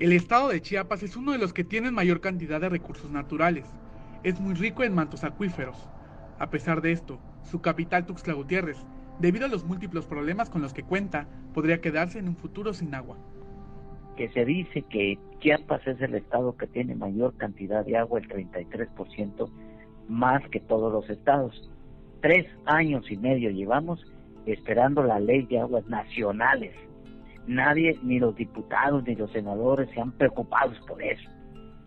El estado de Chiapas es uno de los que tienen mayor cantidad de recursos naturales. Es muy rico en mantos acuíferos. A pesar de esto, su capital Tuxtla Gutiérrez, debido a los múltiples problemas con los que cuenta, podría quedarse en un futuro sin agua. Que se dice que Chiapas es el estado que tiene mayor cantidad de agua, el 33%, más que todos los estados. Tres años y medio llevamos esperando la ley de aguas nacionales. Nadie, ni los diputados, ni los senadores se han preocupado por eso.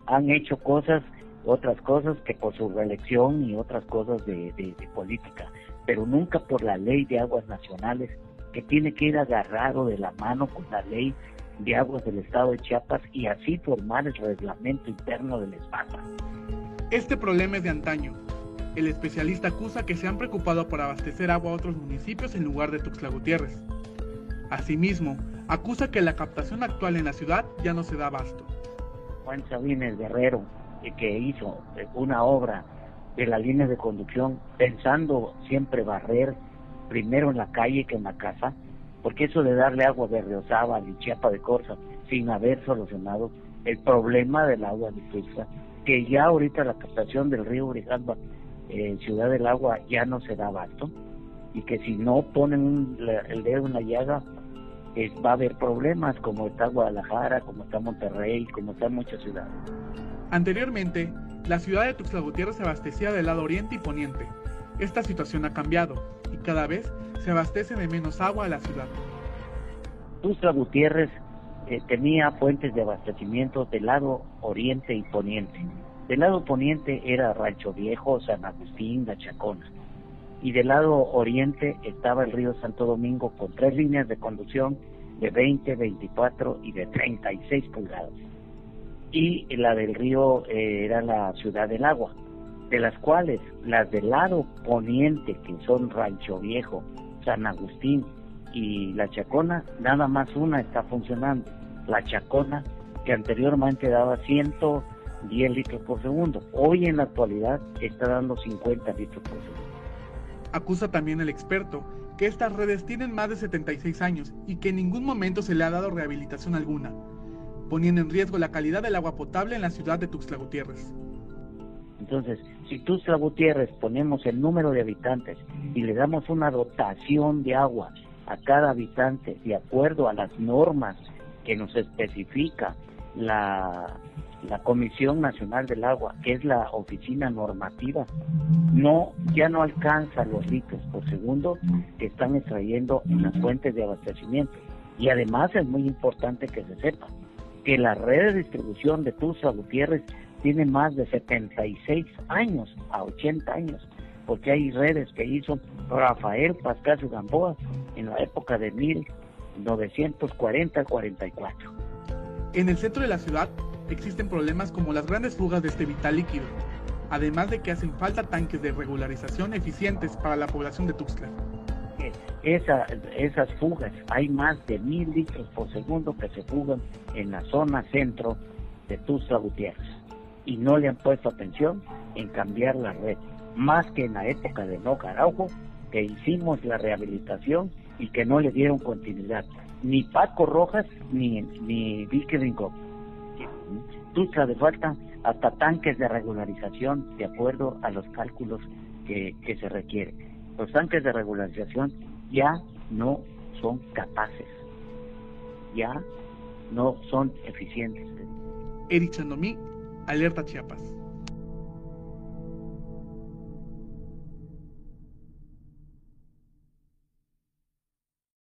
Han hecho cosas, otras cosas que por su reelección y otras cosas de, política, pero nunca por la ley de aguas nacionales que tiene que ir agarrado de la mano con la ley de aguas del estado de Chiapas y así formar el reglamento interno del espacio. Este problema es de antaño. El especialista acusa que se han preocupado por abastecer agua a otros municipios en lugar de Tuxtla Gutiérrez. Asimismo, acusa que la captación actual en la ciudad ya no se da abasto. Juan Sabines Guerrero, que hizo una obra de la línea de conducción pensando siempre barrer primero en la calle que en la casa, porque eso de darle agua de Riozábal y Chiapa de Corza sin haber solucionado el problema del agua de que ya ahorita la captación del río Grijalba en Ciudad del Agua ya no se da abasto y que si no ponen el dedo en la llaga va a haber problemas como está Guadalajara, como está Monterrey, como está muchas ciudades. Anteriormente, la ciudad de Tuxtla Gutiérrez se abastecía del lado oriente y poniente. Esta situación ha cambiado y cada vez se abastece de menos agua a la ciudad. Tuxtla Gutiérrez eh, tenía fuentes de abastecimiento del lado oriente y poniente. Del lado poniente era Rancho Viejo, San Agustín, La Chacona. Y del lado oriente estaba el río Santo Domingo con tres líneas de conducción de 20, 24 y de 36 pulgadas. Y la del río eh, era la Ciudad del Agua, de las cuales las del lado poniente, que son Rancho Viejo, San Agustín y La Chacona, nada más una está funcionando. La Chacona, que anteriormente daba 100 10 litros por segundo. Hoy en la actualidad está dando 50 litros por segundo. Acusa también el experto que estas redes tienen más de 76 años y que en ningún momento se le ha dado rehabilitación alguna, poniendo en riesgo la calidad del agua potable en la ciudad de Tuxtla Gutiérrez. Entonces, si Tuxtla Gutiérrez ponemos el número de habitantes y le damos una dotación de agua a cada habitante de acuerdo a las normas que nos especifica la la Comisión Nacional del Agua, que es la oficina normativa, no ya no alcanza los litros por segundo que están extrayendo en las fuentes de abastecimiento. Y además es muy importante que se sepa que la red de distribución de Tusa Gutiérrez tiene más de 76 años a 80 años, porque hay redes que hizo Rafael Pascal Gamboa en la época de 1940-44. En el centro de la ciudad existen problemas como las grandes fugas de este vital líquido, además de que hacen falta tanques de regularización eficientes para la población de Tuxtla. esas fugas, hay más de mil litros por segundo que se fugan en la zona centro de Tuxtla Gutiérrez y no le han puesto atención en cambiar la red, más que en la época de No Caraujo, que hicimos la rehabilitación y que no le dieron continuidad, ni Paco Rojas ni, ni Vicky Rincón Tuxtla de falta hasta tanques de regularización de acuerdo a los cálculos que, que se requieren. Los tanques de regularización ya no son capaces, ya no son eficientes. Eric Chandomí, Alerta Chiapas.